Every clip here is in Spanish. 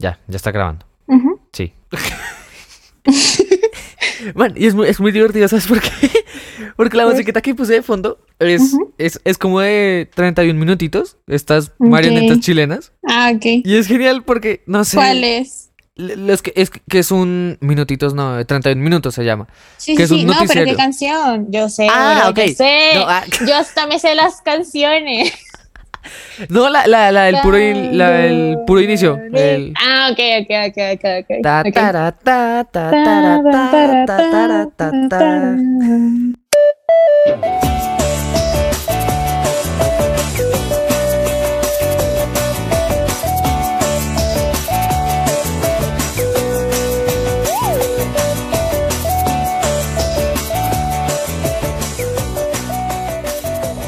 Ya, ya está grabando. Sí. Man, y es muy, es muy divertido, ¿sabes por qué? Porque la musiquita que puse de fondo es, es, es como de 31 minutitos, estas Ok. marionetas chilenas. Ah, ok. Y es genial porque, no sé. ¿Cuál es? los que, es que es un minutitos, no, de 31 minutos se llama. Sí, Que sí, es un sí. No, pero. ¿qué canción? Yo sé, Ah, bro, yo ok. sé. No, ah. Yo hasta me sé las canciones. No, la, la, la del puro, in- la del puro inicio. el- Ah, ok, ok, ok, ok, ok. Ta, ta, ta, tara, ta, ta, tara, ta, ta.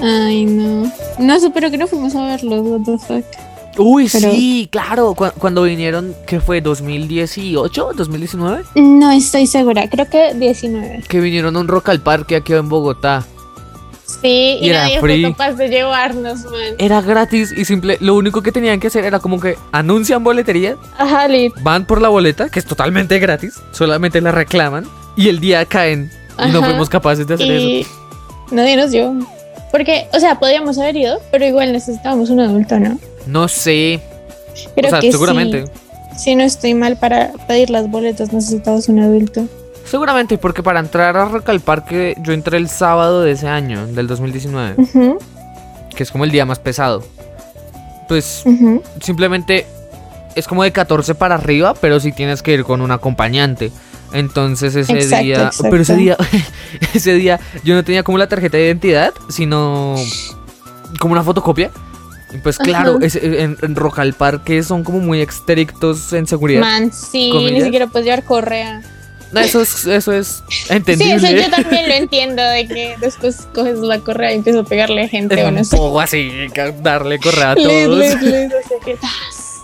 Ay, no. No sé, pero que no fuimos a verlos, what the fuck. Uy, Pero- sí, claro. cu- cuando vinieron, ¿qué fue? ¿2018? ¿2019? No estoy segura, creo que 19. Que vinieron a un Rock al Parque aquí en Bogotá. Sí, Y y, era nadie free. fue capaz de llevarnos, man. Era gratis y simple. Lo único que tenían que hacer era como que anuncian boletería, Ajá, lit. van por la boleta, que es totalmente gratis, solamente la reclaman y el día caen. Y no fuimos capaces de hacer Y eso. nadie nos dio. Porque, o sea, podríamos haber ido, pero igual necesitábamos un adulto, ¿no? No sé. Creo o sea, que seguramente. sí. Si no estoy mal para pedir las boletas, necesitamos un adulto. Seguramente, porque para entrar a Rock al Parque yo entré el sábado de ese año, del 2019, Ujú, que es como el día más pesado. Pues simplemente es como de 14 para arriba, pero si tienes que ir con un acompañante. Entonces ese Exacto, día, exacto. pero ese día, ese día yo no tenía como la tarjeta de identidad, sino como una fotocopia. Y pues claro, Ajá. ese- en, en Rock al Parque son como muy estrictos en seguridad. Man, sí, ¿Comillas? ni siquiera puedes llevar correa. Eso es, eso es Sí, entendible. eso yo también lo entiendo, de que después coges la correa y empiezas a pegarle a gente Es o no un poco así, darle correa a todos. sea que-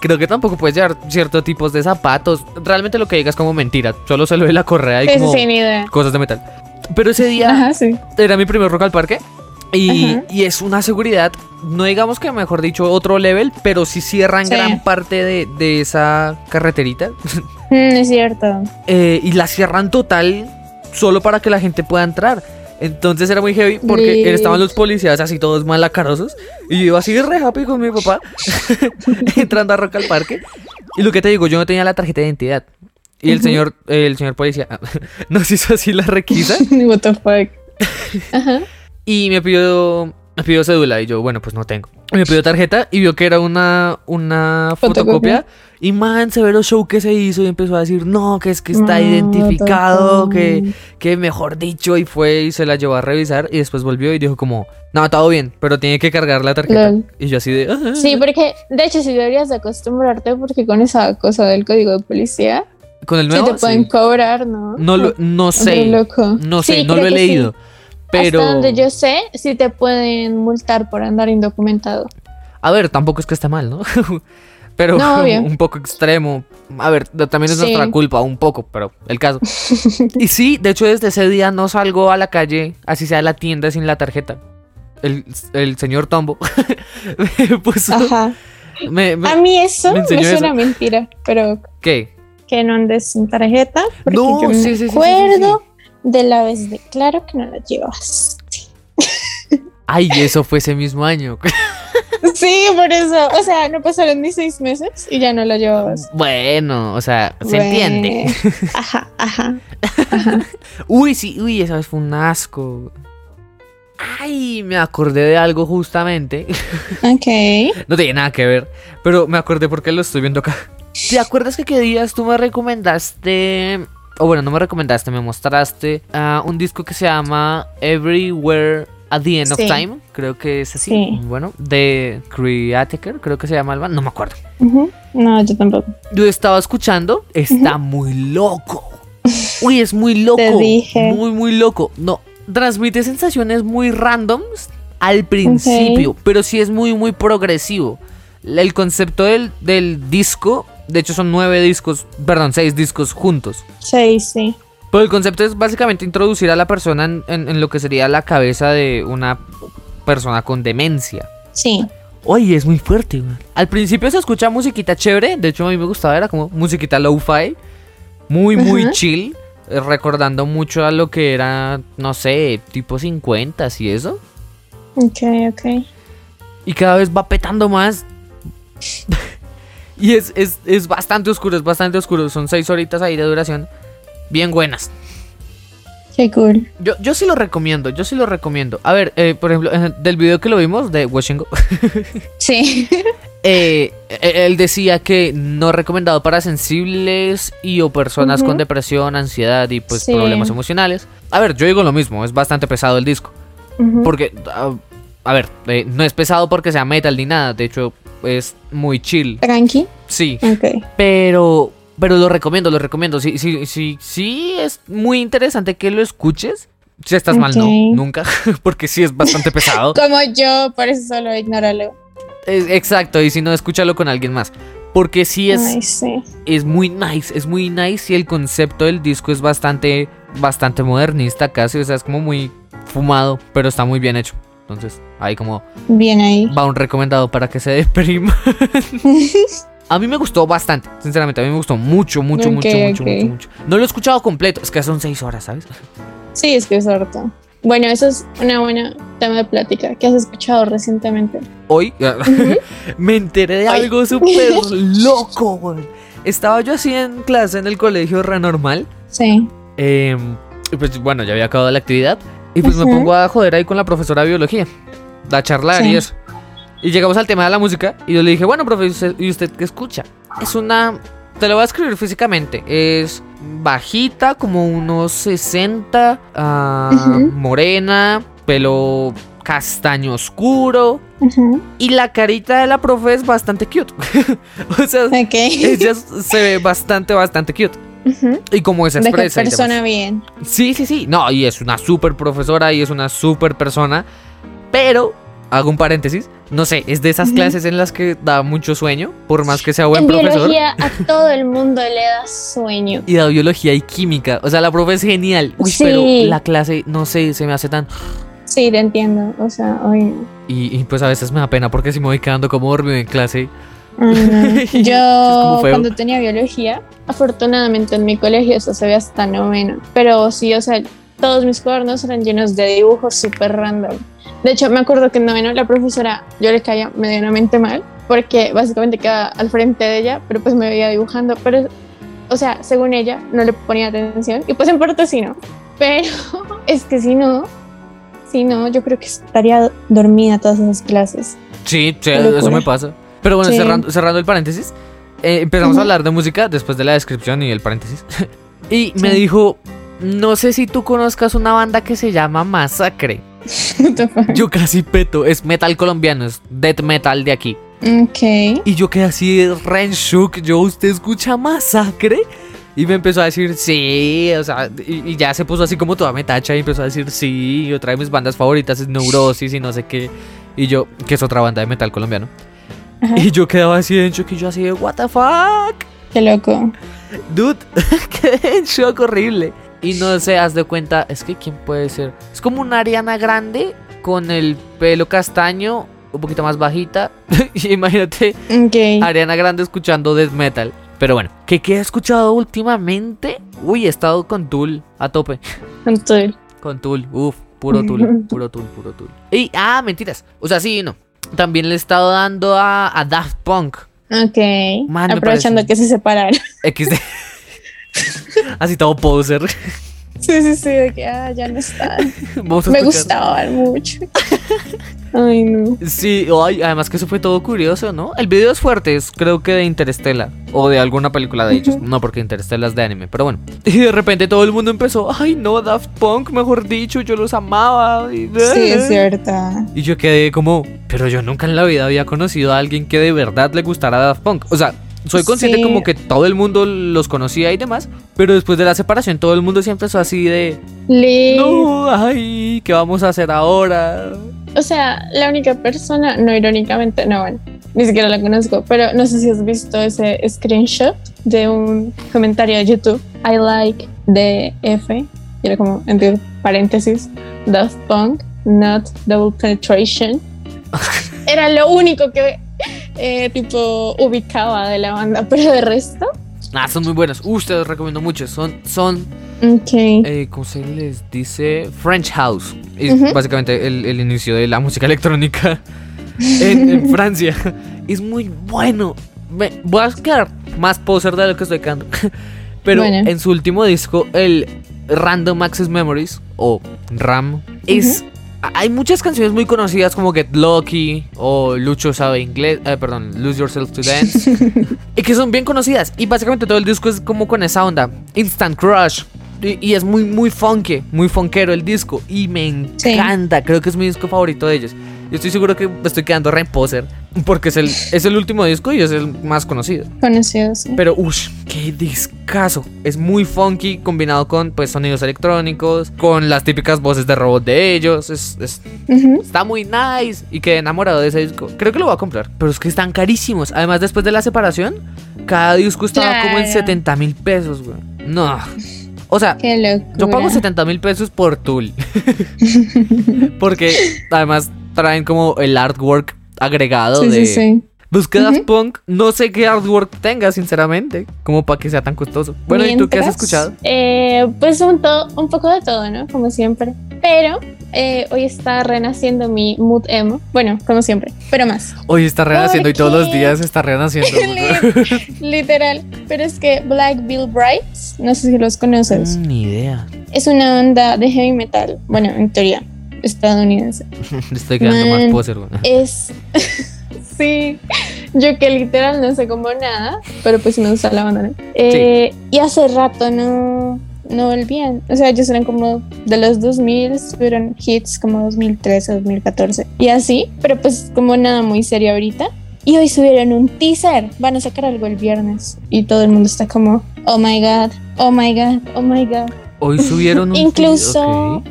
Creo que tampoco puedes llevar ciertos tipos de zapatos. Realmente lo que digas como mentira. Solo se lo de la correa y como sí, cosas de metal. Pero ese día Ajá, sí. era mi primer rock al parque. Y, y es una seguridad, no digamos que mejor dicho otro level, pero sí cierran Sí. gran parte de, de esa carreterita. Mm, es cierto. Eh, y la cierran total solo para que la gente pueda entrar. Entonces era muy heavy porque estaban los policías así todos malacarosos. Y yo así re happy con mi papá entrando a Rock al Parque. Y lo que te digo, yo no tenía la tarjeta de identidad. Y el señor, el señor policía nos hizo así la requisa What the fuck. Ajá. y me pidió, me pidió cédula. Y yo, bueno, pues no tengo. Y me pidió tarjeta y vio que era una, una fotocopia. Fotocopia. Y man, severo show que se hizo y empezó a decir, no, que es que está No, identificado, que, que mejor dicho. Y fue y se la llevó a revisar y después volvió y dijo como, no, todo bien, pero tiene que cargar la tarjeta. Lol. Y yo así de, "Ah". Sí, porque de hecho sí deberías de acostumbrarte porque con esa cosa del código de policía con el sí nuevo. te pueden sí. cobrar, ¿no? No, lo, no sé, loco. no sé, Sí, no lo he sí. leído. Pero, Hasta donde yo sé, sí te pueden multar por andar indocumentado. a ver, tampoco es que esté mal, ¿no? pero No, un poco extremo. A ver, también es Sí. nuestra culpa, un poco, pero el caso. y sí, de hecho desde ese día no salgo a la calle, así sea a la tienda sin la tarjeta. El, el señor Tombo me puso... Ajá. me- me- A mí eso me me, suena eso. mentira, pero ¿Qué? que no andes sin tarjeta, porque No, yo sí, me sí, acuerdo de la vez de claro que no la llevas. Ay, eso fue ese mismo año. Sí, por eso. O sea, no pasaron ni seis meses y ya no la llevabas. bueno, o sea, se entiende. Ajá, ajá. Uy, sí, uy, esa vez fue un asco. Ay, me acordé de algo justamente. Ok. No tiene nada que ver, pero me acordé porque lo estoy viendo acá. ¿Te acuerdas que qué días tú me recomendaste? O bueno, no me recomendaste, me mostraste ah, un disco que se llama Everywhere at the End of. Time. Creo que es así. Sí. Bueno, de Creator, creo que se llama el band, no me acuerdo. No, yo tampoco. Yo estaba escuchando, está muy loco. Uy, es muy loco. Te dije. Muy, muy loco. No, transmite sensaciones muy randoms al principio, pero sí es muy, muy progresivo. El concepto del, del disco, de hecho son nueve discos, perdón, seis discos juntos. Sí, sí. Pero el concepto es básicamente introducir a la persona en, en- en lo que sería la cabeza de una persona con demencia. Sí. Oye, es muy fuerte, güey. Al principio se escucha musiquita chévere. De hecho, a mí me gustaba, era como musiquita lo-fi. Muy, muy chill. eh, Recordando mucho a lo que era, no sé, tipo 50 y eso. Ok, ok. Y cada vez va petando más. y es, es, es bastante oscuro, es bastante oscuro. Son seis horitas ahí de duración. Bien buenas. Qué cool. Yo, yo sí lo recomiendo, yo sí lo recomiendo. A ver, eh, por ejemplo, del video que lo vimos de Washington, Sí. eh, eh, él decía que no recomendado para sensibles y o personas Ujú. con depresión, ansiedad y pues Sí. problemas emocionales. A ver, yo digo lo mismo, es bastante pesado el disco. Ujú. Porque, ah, a ver, eh, no es pesado porque sea metal ni nada, de hecho es muy chill. Tranqui. Sí, Ok. pero pero lo recomiendo, lo recomiendo. Sí, sí, sí, sí es muy interesante que lo escuches. Si estás mal, no, nunca, porque sí es bastante pesado. Como yo, por eso solo ignóralo. Es- exacto, y si no, escúchalo con alguien más. Porque sí es, Ay, sí. es muy nice, es muy nice y el concepto del disco es bastante, bastante modernista casi, o sea, es como muy fumado, pero está muy bien hecho. Entonces, ahí como Bien ahí. va un recomendado para que se deprima. A mí me gustó bastante, sinceramente, a mí me gustó mucho, mucho, mucho, mucho, mucho, mucho. No lo he escuchado completo, es que son seis horas, ¿sabes? Sí, es que es harto. Bueno, eso es una buena tema de plática que has escuchado recientemente. Hoy me enteré de algo súper loco, güey. Estaba yo así en clase en el colegio renormal. Sí. eh, y pues bueno, ya había acabado la actividad. Y pues me pongo a joder ahí con la profesora de biología. A charlar Sí. y eso. Y llegamos al tema de la música. Y yo le dije, bueno, profe, ¿y usted, ¿y usted qué escucha? Es una. Te lo voy a escribir físicamente. Es bajita, como unos 60. ah, Ujú. Morena, pelo castaño oscuro. Ujú. Y la carita de la profe es bastante cute. o sea, ella se ve bastante, bastante cute. Ujú. Y como se expresa. demás. persona bien. Sí, sí, sí. No, y es una súper profesora y es una súper persona. Pero, hago un paréntesis. No sé, es de esas Ujú. clases en las que da mucho sueño. Por más que sea buen En profesor. biología a todo el mundo le da sueño. Y da biología y química. O sea, la profe es genial. Uy, Sí. pero la clase, no sé, se me hace tan. Sí, te entiendo. O sea, no. Y, y, pues a veces me da pena porque si me voy quedando como dormido en clase. Como Yo cuando tenía biología, afortunadamente en mi colegio eso se ve hasta noveno. Pero sí, o sea, todos mis cuadernos eran llenos de dibujos súper random. De hecho, me acuerdo que en noveno la profesora, yo le caía medianamente mal, porque básicamente quedaba al frente de ella, pero pues me veía dibujando. Pero, o sea, según ella, no le ponía atención. Y pues en parte sí, ¿no? Pero es que si no, si no, yo creo que estaría dormida todas esas clases. Sí, sí, eso me pasa. Pero bueno, Sí. cerrando, cerrando el paréntesis, eh, empezamos Ujú. a hablar de música después de la descripción y el paréntesis. y me Sí. dijo, no sé si tú conozcas una banda que se llama Masacre. Yo casi peto, es metal colombiano, es death metal de aquí. Ok. Y yo quedé así re en shock, yo, ¿usted escucha Masacre? Y me empezó a decir sí, o sea, y, y ya se puso así como toda metacha y empezó a decir sí, y otra de mis bandas favoritas es Neurosis y no sé qué. Y yo, que es otra banda de metal colombiano. Ajá. Y yo quedaba así en shock y yo así de, what the fuck, Qué loco. dude, quedé en shock horrible. Y no se haz de cuenta, es que quién puede ser. Es como una Ariana grande con el pelo castaño, un poquito más bajita. y imagínate. Ariana Grande escuchando death metal. Pero bueno, ¿qué, qué he escuchado últimamente? Uy, he estado con Tool a tope. Con todo. Con Tool, uff, puro Tool, puro Tool, puro Tool. Y, ah, mentiras. O sea, sí, no. También le he estado dando a, a Daft Punk. Ok. Man, Aprovechando que se separaron. XD. Así todo poser. Sí, sí, sí, de que ah, ya no están. Vamos a Me gustaban mucho. Ay, no. Sí, ay, además que eso fue todo curioso, ¿no? El video es fuerte, es creo que de Interstellar o de alguna película de ellos, no porque Interstellar es de anime, pero bueno. Y de repente todo el mundo empezó, ay no, Daft Punk, mejor dicho, yo los amaba. Y, Sí, es cierto. y yo quedé como, pero yo nunca en la vida había conocido a alguien que de verdad le gustara Daft Punk. O sea, soy consciente Sí. como que todo el mundo los conocía y demás, pero después de la separación todo el mundo siempre empezó así de, Lee. no, ay, ¿qué vamos a hacer ahora? O sea, la única persona, no irónicamente, no, bueno, ni siquiera la conozco, pero no sé si has visto ese screenshot de un comentario de YouTube. I like DF, y era como entre paréntesis, Daft Punk, not double penetration. era lo único que eh, tipo ubicaba de la banda, pero de resto. Ah, son muy buenos. Uh, te los recomiendo mucho. Son, son, Ok. eh, ¿cómo se les dice? French House. Es básicamente el, el inicio de la música electrónica en, en Francia. Es muy bueno. Me, voy a quedar más poser de lo que estoy quedando. Pero Bueno. en su último disco, el Random Access Memories, o RAM, es... Hay muchas canciones muy conocidas como Get Lucky o Lucho sabe inglés, eh, perdón, Lose Yourself to Dance, y que son bien conocidas. Y básicamente todo el disco es como con esa onda, Instant Crush. Y, y es muy, muy funky, muy funkero el disco. Y me Sí. encanta, creo que es mi disco favorito de ellos. Y estoy seguro que me estoy quedando re poser, porque es el, es el último disco y es el más conocido. Conocidos. sí. Pero, uff, qué discazo. Es muy funky, combinado con pues sonidos electrónicos, con las típicas voces de robot de ellos. Es, es- está muy nice. Y quedé enamorado de ese disco. Creo que lo voy a comprar. Pero es que están carísimos. Además, después de la separación, cada disco estaba como en Claro. 70 mil pesos, güey. No. O sea, yo pago 70 mil pesos por Tool. Porque además traen como el artwork agregado Sí, de sí, sí. búsquedas punk. No sé qué artwork tenga, sinceramente, como para que sea tan costoso. Bueno, ¿y tú qué has escuchado? eh, pues un, un poco de todo, ¿no? Como siempre. Pero eh, hoy está renaciendo mi mood emo. Bueno, como siempre, pero más. Hoy está renaciendo y todos los días está renaciendo. Literal. Pero es que Black Bill Bright, no sé si los conoces, Mm, Ni idea. es una banda de heavy metal. Bueno, en teoría, estadounidense. Estoy quedando más Man. poser, güey. Es. sí, yo que literal no sé como nada, pero pues me gusta la banda, ¿no? Eh, Y hace rato no, no volvían. O sea, ellos eran como de los 2000, tuvieron hits como 2013, 2014 y así, pero pues como nada muy serio ahorita. Y hoy subieron un teaser, van a sacar algo el viernes y todo el mundo está como, oh my god, oh my god, oh my god. Hoy subieron un. Incluso- ok.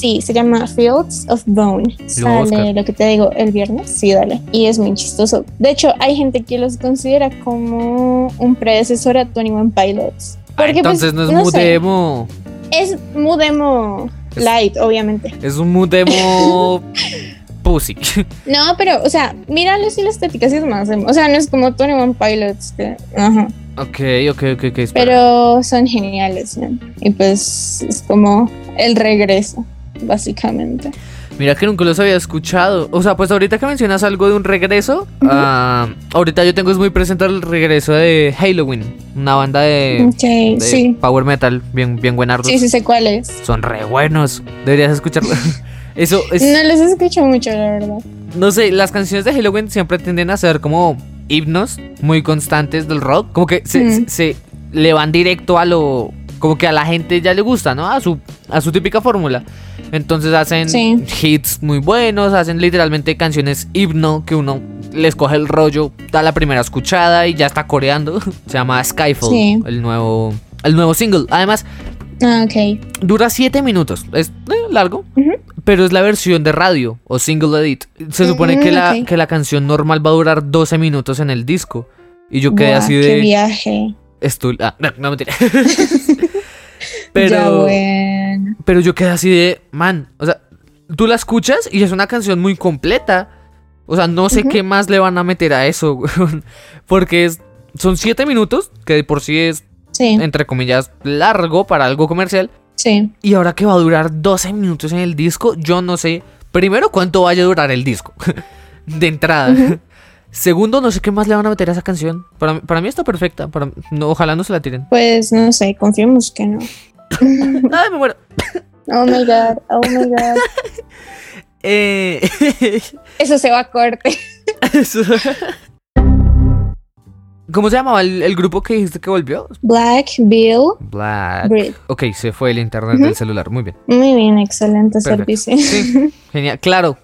Sí, se llama Fields of Bone. Lo. Sale lo que te digo el viernes. Sí, dale. Y es muy chistoso. De hecho, hay gente que los considera como un predecesor a 21 Pilots. Ah, Porque, pues, entonces no es mood sé, emo. Es mood emo Es- light, obviamente. Es un mood emo. Pussy. No, pero, o sea, míralo si la estética sí es más. O sea, no es como 21 Pilots. Que, ajá. ok, ok, ok, ok. espera. Pero son geniales, ¿no? Y pues es como el regreso, básicamente. Mira que nunca los había escuchado. O sea, pues ahorita que mencionas algo de un regreso, ah, ahorita yo tengo es muy presente el regreso de Halloween, una banda de, Ok, de sí. power metal, bien, bien buenardos. Sí, sí sé cuál es. Son re buenos. Deberías escucharlo. Eso es. No los escucho mucho, la verdad. No sé, las canciones de Halloween siempre tienden a ser como himnos muy constantes del rock. Como que se, Mm. se- se le van directo a lo. Como que a la gente ya le gusta, ¿no? A su, a su típica fórmula. Entonces hacen Sí. hits muy buenos, hacen literalmente canciones himno que uno les coge el rollo, da la primera escuchada y ya está coreando. Se llama Skyfall, Sí. el nuevo. El nuevo single. Además, Ah, ok. Dura 7 minutos. Es eh, largo. Ujú. Pero es la versión de radio o single edit. Se supone que, Mm, la, ok. que la canción normal va a durar 12 minutos en el disco. Y yo quedé Buah, así Qué de. viaje. Estul ah, no, no mentira. Ya, pero, bueno. pero yo quedé así de. Man, o sea, tú la escuchas y es una canción muy completa. O sea, no sé qué más le van a meter a eso. Porque es, son 7 minutos, que de por sí es, Sí, entre comillas, largo para algo comercial. sí. Y ahora que va a durar 12 minutos en el disco, yo no sé. Primero, cuánto vaya a durar el disco. de entrada. Segundo, no sé qué más le van a meter a esa canción. Para, mí- para mí está perfecta. Para, no, ojalá no se la tiren. Pues no sé, confiemos que no. Ay, me muero. Oh my god, oh my god. Eh, Eso se va a corte. eso. ¿Cómo se llamaba el, el grupo que dijiste que volvió? Black Bill Black. Breed. Ok, se fue el internet del celular. Muy bien. Muy bien, excelente Perfecto. servicio. Sí, genial. Claro,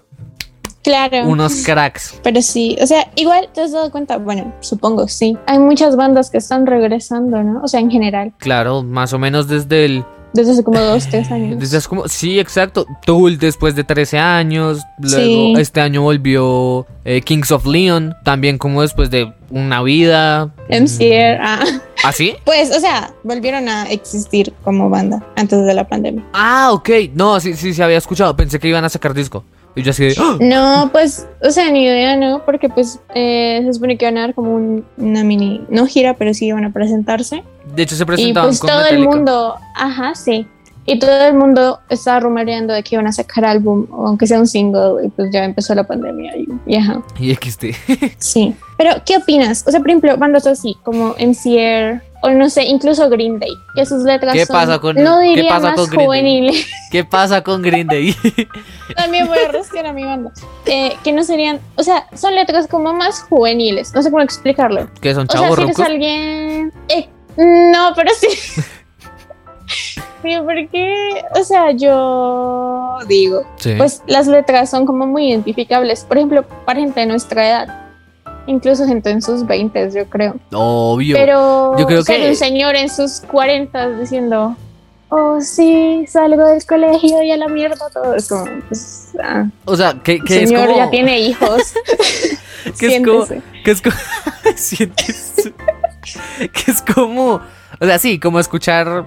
Claro. unos cracks. Pero sí, o sea, igual te has dado cuenta, bueno, supongo, sí. Hay muchas bandas que están regresando, ¿no? O sea, en general, Claro, más o menos desde el desde hace como dos, tres años. Desde hace como, sí, exacto. Tool después de 13 años. Luego Sí. este año volvió eh, Kings of Leon. También como después de una vida. MCR, ah. ¿Ah, sí? Pues, o sea, volvieron a existir como banda antes de la pandemia. Ah, ok. No, sí, sí, sí había escuchado. Pensé que iban a sacar disco. Y yo así de, ¡Ah! No, pues, o sea, ni idea, ¿no? Porque pues eh, se supone que van a dar como un- una mini, no gira, pero sí van a presentarse. De hecho se Y presentaban pues con todo el mundo, ajá, sí. Y todo el mundo estaba rumoreando de que iban a sacar álbum, o aunque sea un single, y pues ya empezó la pandemia y, y ajá. Y XT. Sí. Pero, ¿qué opinas? O sea, por ejemplo, bandas así, como MCR, o no sé, incluso Green Day, que sus letras ¿Qué son, pasa con- no qué diría pasa más con juveniles. ¿Qué pasa con Green Day? También voy a rastrear a mi banda. Eh, que no serían, o sea, son letras como más juveniles. No sé cómo explicarlo. que son O sea, chavos si eres alguien. eh, no, pero sí. Sí, porque, o sea, yo digo, Sí. pues las letras son como muy identificables. Por ejemplo, para gente de nuestra edad, incluso gente en sus 20, yo creo. Obvio. Pero Yo creo ser que- un señor en sus 40 diciendo, oh sí, salgo del colegio y a la mierda todo. Es como, pues, ah, o sea, que, que es señor como. ya tiene hijos. que es como. Que es como. Que es como. O sea, sí, como escuchar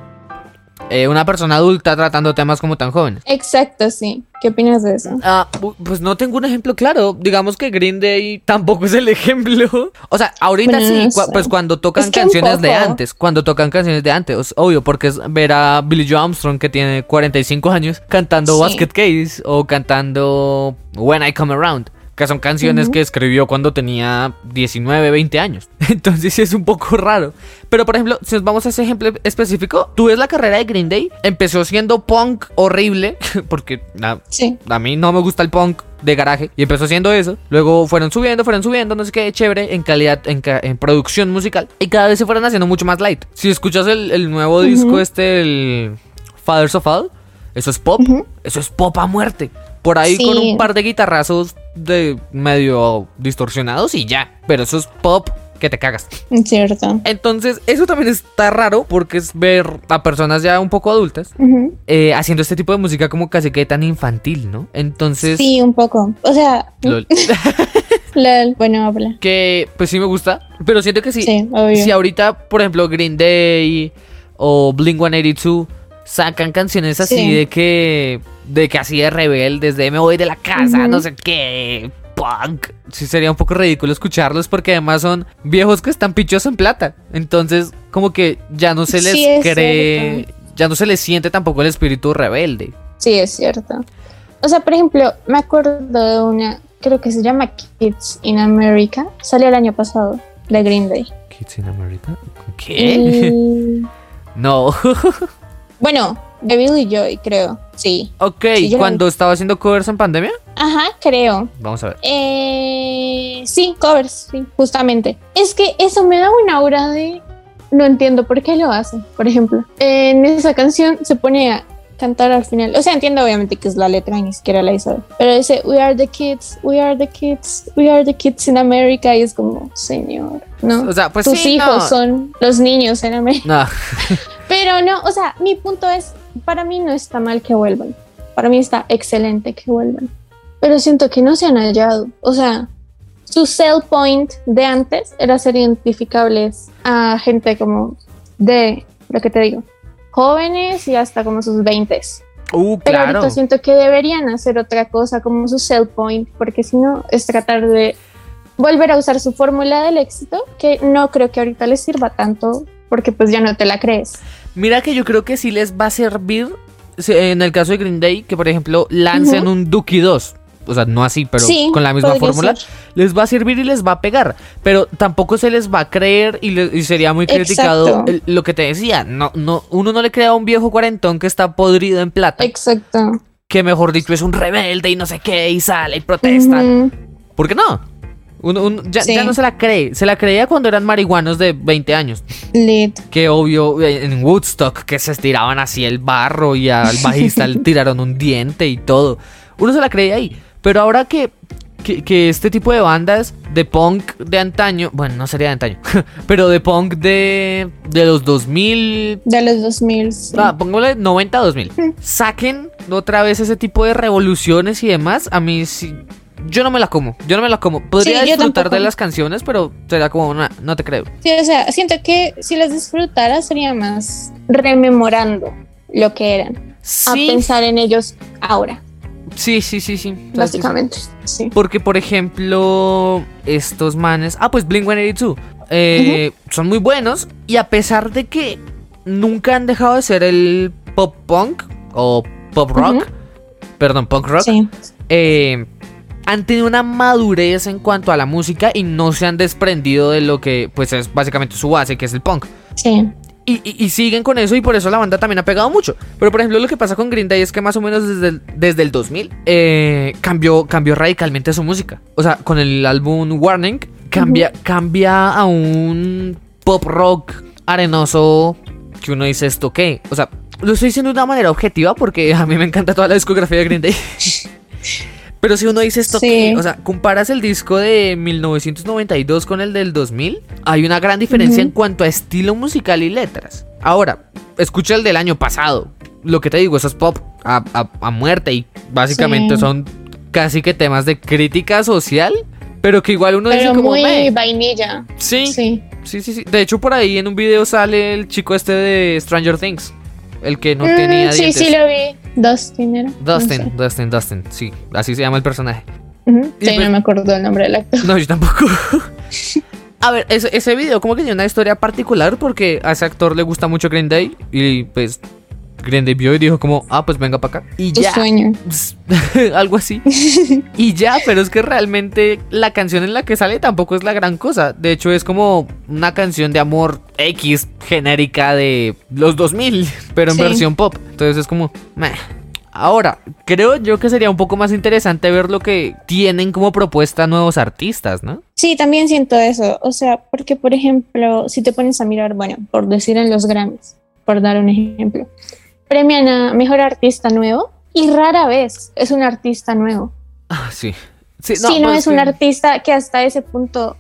eh, una persona adulta tratando temas como tan jóvenes. Exacto, sí. ¿Qué opinas de eso? Ah, pues no tengo un ejemplo claro. Digamos que Green Day tampoco es el ejemplo. O sea, ahorita Bueno, sí, no cua- sé. pues cuando tocan Es que un canciones de antes, cuando tocan canciones de antes, obvio, porque es ver a Billy Joe Armstrong que tiene 45 años cantando Sí. Basket Case o cantando When I Come Around. Que son canciones que escribió cuando tenía 19, 20 años. Entonces sí es un poco raro. Pero por ejemplo, si nos vamos a ese ejemplo específico, tú ves la carrera de Green Day, empezó siendo punk horrible, porque ah, Sí. a mí no me gusta el punk de garaje y empezó haciendo eso. Luego fueron subiendo, fueron subiendo, no sé qué, chévere en calidad, en, ca- en producción musical. Y cada vez se fueron haciendo mucho más light. Si escuchas el, el nuevo disco, este, el Fathers of All, eso es pop, eso es pop a muerte. Por ahí Sí. con un par de guitarrazos de medio distorsionados y ya. Pero eso es pop que te cagas. Cierto. Entonces, eso también está raro porque es ver a personas ya un poco adultas eh, haciendo este tipo de música como casi que tan infantil, ¿no? Entonces, Sí, un poco. O sea, lol. lol, bueno, habla. que pues sí me gusta, pero siento que sí, Sí, obvio. si ahorita, por ejemplo, Green Day o Blink 182 sacan canciones así Sí. de que de que así de rebeldes, de me voy de la casa, no sé qué, punk. Sí sería un poco ridículo escucharlos porque además son viejos que están pichos en plata. Entonces, como que ya no se les Sí, cree, ya no se les siente tampoco el espíritu rebelde. Sí, es cierto. O sea, por ejemplo, me acuerdo de una, creo que se llama Kids in America. Salió el año pasado, de Green Day. Kids in America. ¿Qué? Y- No. bueno, de Billy Joy, creo. Sí. ok, Sí, cuando estaba haciendo covers en pandemia, Ajá, creo. vamos a ver. Eh, sí, covers, sí, justamente. Es que eso me da una aura de... No entiendo por qué lo hace, por ejemplo. En esa canción se pone a cantar al final. O sea, entiendo obviamente que es la letra ni siquiera la hizo. Pero dice, we are the kids, we are the kids, we are the kids in America. Y es como, señor, ¿no? O sea, pues Tus sí, hijos no. son los niños en América. No. Pero no, o sea, mi punto es, para mí no está mal que vuelvan. Para mí está excelente que vuelvan. Pero siento que no se han hallado. O sea, su sell point de antes era ser identificables a gente como de, lo que te digo, jóvenes y hasta como sus 20. Uh, Pero claro. ahorita siento que deberían hacer otra cosa como su sell point, porque si no es tratar de volver a usar su fórmula del éxito, que no creo que ahorita les sirva tanto, porque pues ya no te la crees. Mira que yo creo que sí les va a servir en el caso de Green Day que por ejemplo lancen un Dookie 2. O sea, no así, pero Sí, con la misma fórmula. ser. Les va a servir y les va a pegar. Pero tampoco se les va a creer y, le- y sería muy criticado el- lo que te decía. No, no, uno no le crea a un viejo cuarentón que está podrido en plata. Exacto. que mejor dicho es un rebelde y no sé qué y sale y protesta. Ujú. ¿Por qué no? Uno- uno- ya, Sí. ya no se la cree. Se la creía cuando eran marihuanos de 20 años. Lit. Que obvio eh, en Woodstock que se estiraban así el barro y al bajista le tiraron un diente y todo. Uno se la creía ahí. Pero ahora que, que, que este tipo de bandas de punk de antaño, bueno, no sería de antaño, pero de punk de, de los 2000, De los 2000. sí. Ah, pongámosle 90 2000. Mm. Saquen otra vez ese tipo de revoluciones y demás. A mí sí. Yo no me la como. Yo no me la como. Podría Sí, disfrutar de las canciones, pero será como una. No te creo. Sí, o sea, siento que si las disfrutara sería más rememorando lo que eran, a Sí. pensar en ellos ahora. Sí, sí, sí, sí. Básicamente, sí. Porque, por ejemplo, estos manes. Ah, pues Blink 182. Eh, Son muy buenos. Y a pesar de que nunca han dejado de ser el pop punk o pop rock. Perdón, punk rock. Sí. Eh, han tenido una madurez en cuanto a la música y no se han desprendido de lo que pues es básicamente su base, que es el punk. Sí. Y, y- y siguen con eso y por eso la banda también ha pegado mucho. Pero por ejemplo lo que pasa con Green Day es que más o menos desde el, desde el 2000 eh, cambió, cambió radicalmente su música. O sea, con el álbum Warning cambia, cambia a un pop rock arenoso que uno dice esto qué. O sea, lo estoy diciendo de una manera objetiva porque a mí me encanta toda la discografía de Green Day. Pero si uno dice esto, Sí. o sea, comparas el disco de 1992 con el del 2000, hay una gran diferencia en cuanto a estilo musical y letras. Ahora, escucha el del año pasado. Lo que te digo, eso es pop a, a- a muerte y básicamente Sí. son casi que temas de crítica social, pero que igual uno dice como, muy vainilla. sí, Sí. sí, sí, sí. De hecho, por ahí en un video sale el chico este de Stranger Things, el que no Mm, tenía sí, dientes. sí lo vi. Dustin era. No Dustin, sé. Dustin, Dustin, sí, así se llama el personaje. Y Sí, pues- no me acuerdo el nombre del actor. No, yo tampoco. A ver, ese, ese video como que tiene una historia particular porque a ese actor le gusta mucho Green Day y pues Green Day vio y dijo como, ah, pues venga para acá. Y ya. sueño. Algo así. y ya, pero es que realmente la canción en la que sale tampoco es la gran cosa. De hecho, es como una canción de amor X genérica de los 2000, pero en Sí. versión pop. Entonces es como, meh. Ahora, creo yo que sería un poco más interesante ver lo que tienen como propuesta nuevos artistas, ¿no? Sí, también siento eso. O sea, porque, por ejemplo, si te pones a mirar, bueno, por decir en los Grammys, por dar un ejemplo, premian a mejor artista nuevo y rara vez es un artista nuevo. Ah, sí. Sí, si no pues es un que- artista que hasta ese punto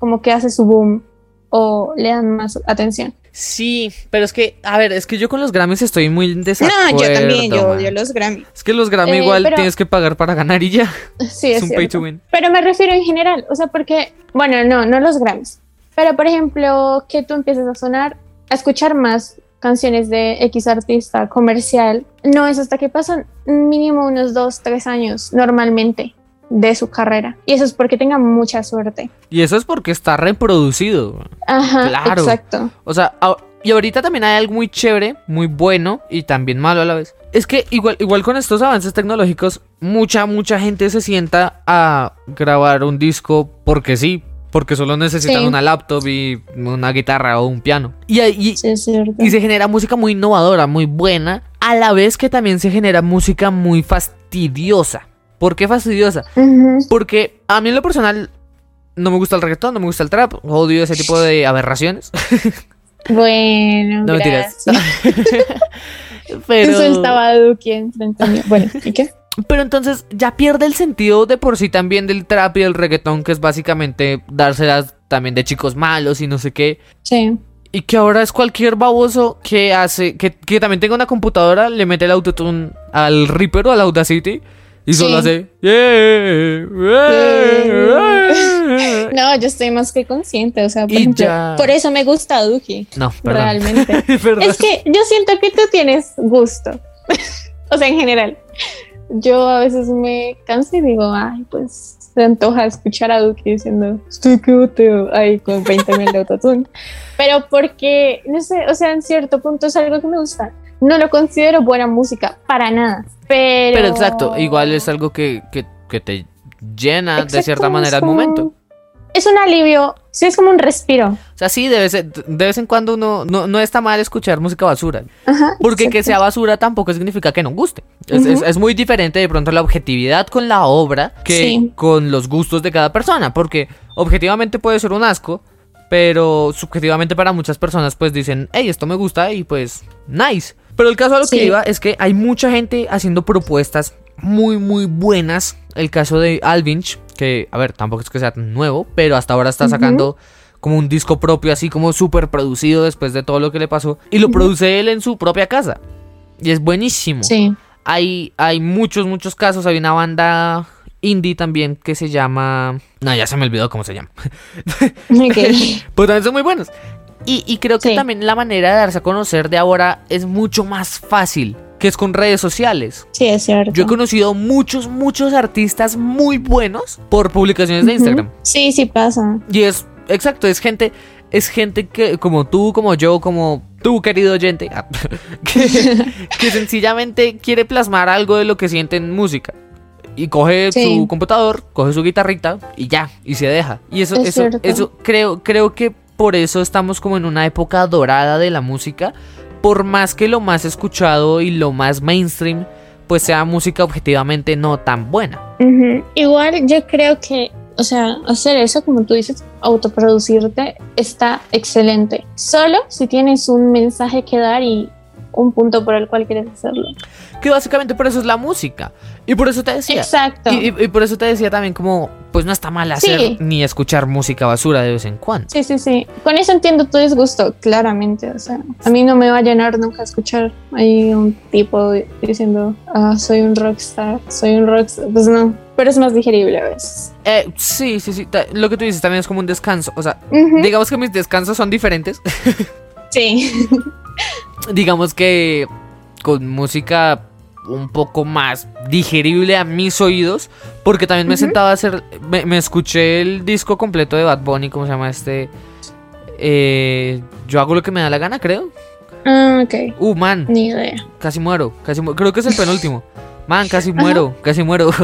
como que hace su boom o le dan más atención. Sí, pero es que, a ver, es que yo con los Grammys estoy muy desacuerdo. no, yo también, yo odio los Grammys. Es que los Grammy Eh, igual pero- tienes que pagar para ganar y ya. Sí, Es es un pay to win. Pero me refiero en general, o sea, porque, bueno, no, no los Grammys, pero por ejemplo, que tú empieces a sonar, a escuchar más canciones de X artista comercial, no es hasta que pasan mínimo unos dos, tres años normalmente de su carrera. Y eso es porque tenga mucha suerte. Y eso es porque está reproducido. Ajá, Claro. exacto. O sea, y ahorita también hay algo muy chévere, muy bueno y también malo a la vez. Es que igual, igual con estos avances tecnológicos, mucha, mucha gente se sienta a grabar un disco porque sí. Porque solo necesitan Sí. una laptop y una guitarra o un piano. Y, ahí- Sí. Y se genera música muy innovadora, muy buena, a la vez que también se genera música muy fastidiosa. ¿Por qué fastidiosa? Porque a mí en lo personal no me gusta el reggaetón, no me gusta el trap, odio ese tipo de aberraciones. Bueno, No mentiras. Pero, Eso estaba Duki enfrente mío. Bueno, ¿y qué? Pero entonces ya pierde el sentido de por sí también del trap y del reggaetón, que es básicamente dárselas también de chicos malos y no sé qué. Sí. Y que ahora es cualquier baboso que hace, que, que también tenga una computadora, le mete el autotune al Reaper o al Audacity y solo Sí. hace. "Yeah, yeah, yeah". No, yo estoy más que consciente, o sea, por ejemplo, eso me gusta Duki, No, perdón. realmente. Es que yo siento que tú tienes gusto, o sea, en general. Yo a veces me canso y digo, ay, pues se antoja escuchar a Duki diciendo, estoy boteo", ahí con 20 mil de autotune. Pero porque, no sé, o sea, en cierto punto es algo que me gusta. No lo considero buena música, para nada. Pero, Pero exacto, igual es algo que, que, que te llena de cierta manera como- momento. Es un alivio, sí, es como un respiro. O sea, sí, de vez, en- de vez en cuando uno no, no está mal escuchar música basura. Ajá, Porque que sea basura tampoco significa que no guste. Es, es- es muy diferente de pronto la objetividad con la obra que Sí. con los gustos de cada persona. Porque objetivamente puede ser un asco, pero subjetivamente para muchas personas pues dicen, hey, esto me gusta y pues nice. Pero el caso a lo que iba es que hay mucha gente haciendo propuestas muy muy buenas. El caso de Alvinch, que a ver, tampoco es que sea tan nuevo, pero hasta ahora está sacando como un disco propio, así como súper producido después de todo lo que le pasó. Y lo produce él en su propia casa. Y es buenísimo. Sí. Hay, hay muchos, muchos casos. Hay una banda indie también que se llama... No, ya se me olvidó cómo se llama. Ok. Pero también son muy buenos. Y, y creo que Sí. también la manera de darse a conocer de ahora es mucho más fácil. Que es con redes sociales. Sí, es cierto. Yo he conocido muchos, muchos artistas muy buenos por publicaciones de. Instagram. Sí, sí pasa. Y es, exacto, es gente, es gente que, como tú, como yo, como tú, querido oyente, ah, que, que sencillamente quiere plasmar algo de lo que siente en música. Y coge Sí. su computador, coge su guitarrita y ya, y se deja. Y eso, Es eso, cierto. eso creo, creo que por eso estamos como en una época dorada de la música. Por más que lo más escuchado y lo más mainstream, pues sea música objetivamente no tan buena. Igual yo creo que, o sea, hacer eso, como tú dices, autoproducirte, está excelente. Solo si tienes un mensaje que dar y un punto por el cual quieres hacerlo. Que básicamente por eso es la música. Y por eso te decía. Exacto. Y, y- y por eso te decía también como, pues no está mal hacer Sí. ni escuchar música basura de vez en cuando. Sí, sí, sí. Con eso entiendo tu disgusto, claramente. O sea, a mí no me va a llenar nunca escuchar ahí un tipo diciendo, ah, soy un rockstar, soy un rockstar. Pues no, pero es más digerible a veces. Eh, sí, sí, sí. Lo que tú dices también es como un descanso. O sea, digamos que mis descansos son diferentes. Sí. digamos que con música un poco más digerible a mis oídos. Porque también me he Ujú. sentado a hacer. Me, me escuché el disco completo de Bad Bunny, ¿cómo se llama este? Eh, yo hago lo que me da la gana, creo. Ah, ok. Uh, man. Ni idea. Casi muero, casi Creo que es el penúltimo. Man, casi muero, casi muero.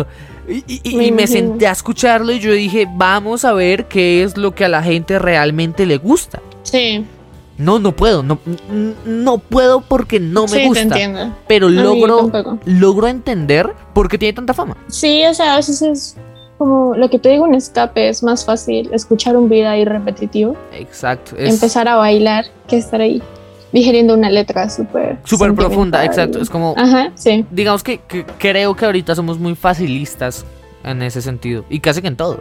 Y, Me y me imagino. senté a escucharlo y yo dije, vamos a ver qué es lo que a la gente realmente le gusta. Sí. No, no puedo, no, no puedo porque no me sí, te gusta. entiendo. Pero logro, logro entender por qué tiene tanta fama. Sí, o sea, a veces es como lo que te digo, un escape. Es más fácil escuchar un video ahí repetitivo, Exacto. Es empezar a bailar, que estar ahí digeriendo una letra súper. súper profunda, exacto. Es como, Ajá, sí. digamos que, que creo que ahorita somos muy facilistas en ese sentido. Y casi que en todo.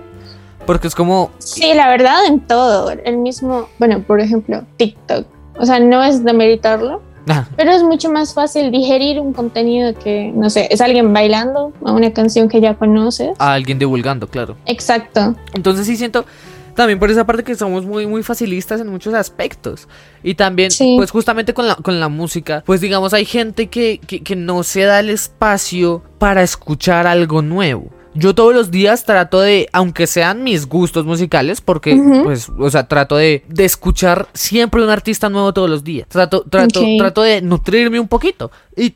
Porque es como, Sí, la verdad, en todo. El mismo, bueno, por ejemplo, TikTok. O sea, no es demeritarlo, ah, pero es mucho más fácil digerir un contenido que, no sé, es alguien bailando a una canción que ya conoces. a alguien divulgando, claro. Exacto. Entonces sí siento también por esa parte que somos muy muy facilistas en muchos aspectos. Y también Sí. pues justamente con la, con la música, pues digamos hay gente que, que, que no se da el espacio para escuchar algo nuevo. Yo todos los días trato de, aunque sean mis gustos musicales, porque, pues, o sea, trato de, de escuchar siempre un artista nuevo todos los días. Trato, trato, trato de nutrirme un poquito. Y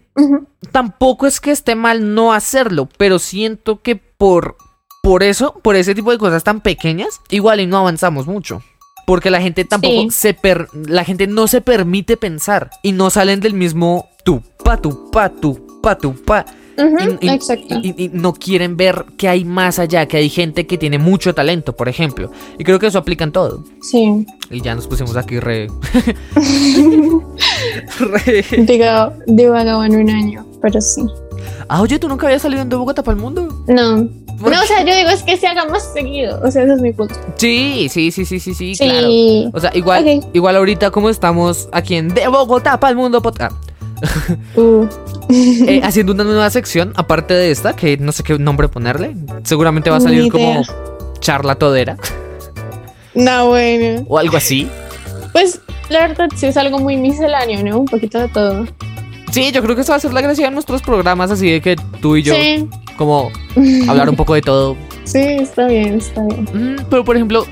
tampoco es que esté mal no hacerlo, pero siento que por, por eso, por ese tipo de cosas tan pequeñas, igual y no avanzamos mucho. Porque la gente tampoco Sí. se per, la gente no se permite pensar y no salen del mismo tu pa tu pa tu pa tu pa Y- Exacto. y- y no quieren ver que hay más allá, que hay gente que tiene mucho talento, por ejemplo. Y creo que eso aplica en todo. Sí. Y ya nos pusimos aquí re. re. Digo, divagaba en un año, pero sí. Ah, oye, ¿tú nunca habías salido en de Bogotá para el mundo? No. ¿Por No, o sea, yo digo es que se haga más seguido. O sea, ese es mi punto. Sí, sí, sí, sí, sí, sí, Sí. claro. O sea, igual, igual ahorita como estamos aquí en De Bogotá para el mundo podcast, Uh. eh, haciendo una nueva sección, aparte de esta, que no sé qué nombre ponerle. Seguramente va a salir como charla todera No, bueno. o algo así. Pues la verdad sí es algo muy misceláneo, ¿no? Un poquito de todo. Sí, yo creo que eso va a ser la gracia de nuestros programas, así de que tú y yo, Sí. como hablar un poco de todo. Sí, está bien, está bien. Mm, pero por ejemplo,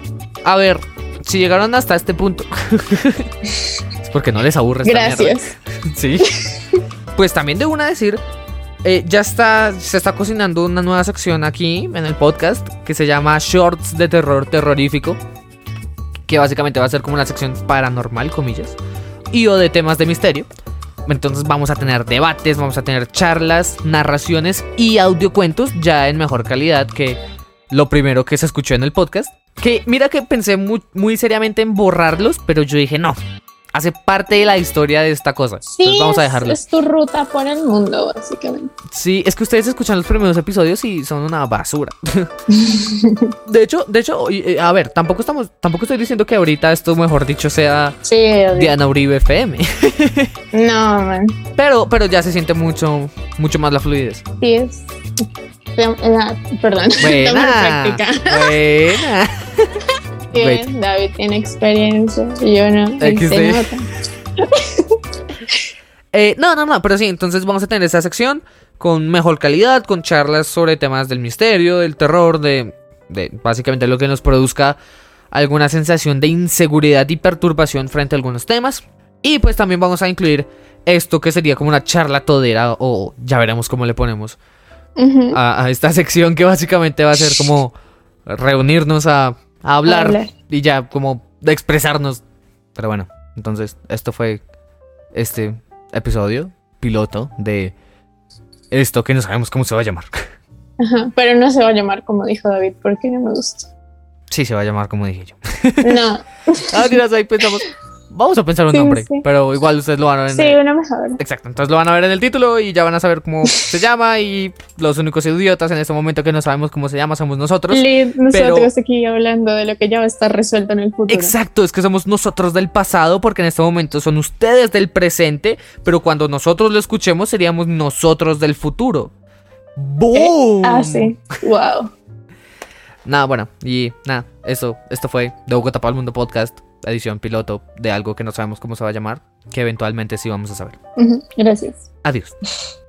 a ver, si llegaron hasta este punto, es porque no les aburre esta. Gracias. Sí. Pues también de una decir, eh, ya está, se está cocinando una nueva sección aquí en el podcast que se llama Shorts de terror terrorífico, que básicamente va a ser como una sección paranormal, comillas, y o de temas de misterio. Entonces vamos a tener debates, vamos a tener charlas, narraciones y audiocuentos ya en mejor calidad que lo primero que se escuchó en el podcast. Que mira que pensé muy, muy seriamente en borrarlos, pero yo dije no, hace parte de la historia de esta cosa. Sí, Entonces vamos a es- dejarlo. Es, tu ruta por el mundo, básicamente. Sí, es que ustedes escuchan los primeros episodios y son una basura. de hecho, de hecho, eh, a ver, tampoco estamos, tampoco estoy diciendo que ahorita esto, mejor dicho, sea Sí. Diana Uribe FM. No, man. Pero, pero ya se siente mucho, mucho más la fluidez. Sí es. Perdón. Buena. Buena. Bien, David tiene experiencia y yo no. Eh, no, no, no, pero sí, entonces vamos a tener esa sección con mejor calidad, con charlas sobre temas del misterio, del terror, de, de básicamente lo que nos produzca alguna sensación de inseguridad y perturbación frente a algunos temas. Y pues también vamos a incluir esto que sería como una charla todera o ya veremos cómo le ponemos a esta sección que básicamente va a ser como reunirnos a, a hablar, hablar. y ya como de expresarnos. Pero bueno, entonces esto fue este episodio piloto de esto que no sabemos cómo se va a llamar. Ajá, Pero no se va a llamar como dijo David, porque no me gusta. Sí, se va a llamar como dije yo. No, Ah, tiras, ahí pensamos. Vamos a pensar un Sí, nombre, sí. pero igual ustedes lo van a ver en sí, el- uno mejor. Exacto, entonces lo van a ver en el título y ya van a saber cómo se llama y los únicos idiotas en este momento que no sabemos cómo se llama somos nosotros. Lid, nosotros pero- aquí hablando de lo que ya va a estar resuelto en el futuro. Exacto, es que somos nosotros del pasado porque en este momento son ustedes del presente, pero cuando nosotros lo escuchemos seríamos nosotros del futuro. ¡Boom! Ah, sí. Wow. Nada, bueno, y nada, eso, esto fue de Bogotá para el Mundo Podcast, edición piloto de algo que no sabemos cómo se va a llamar, que eventualmente sí vamos a saber. Gracias. Adiós.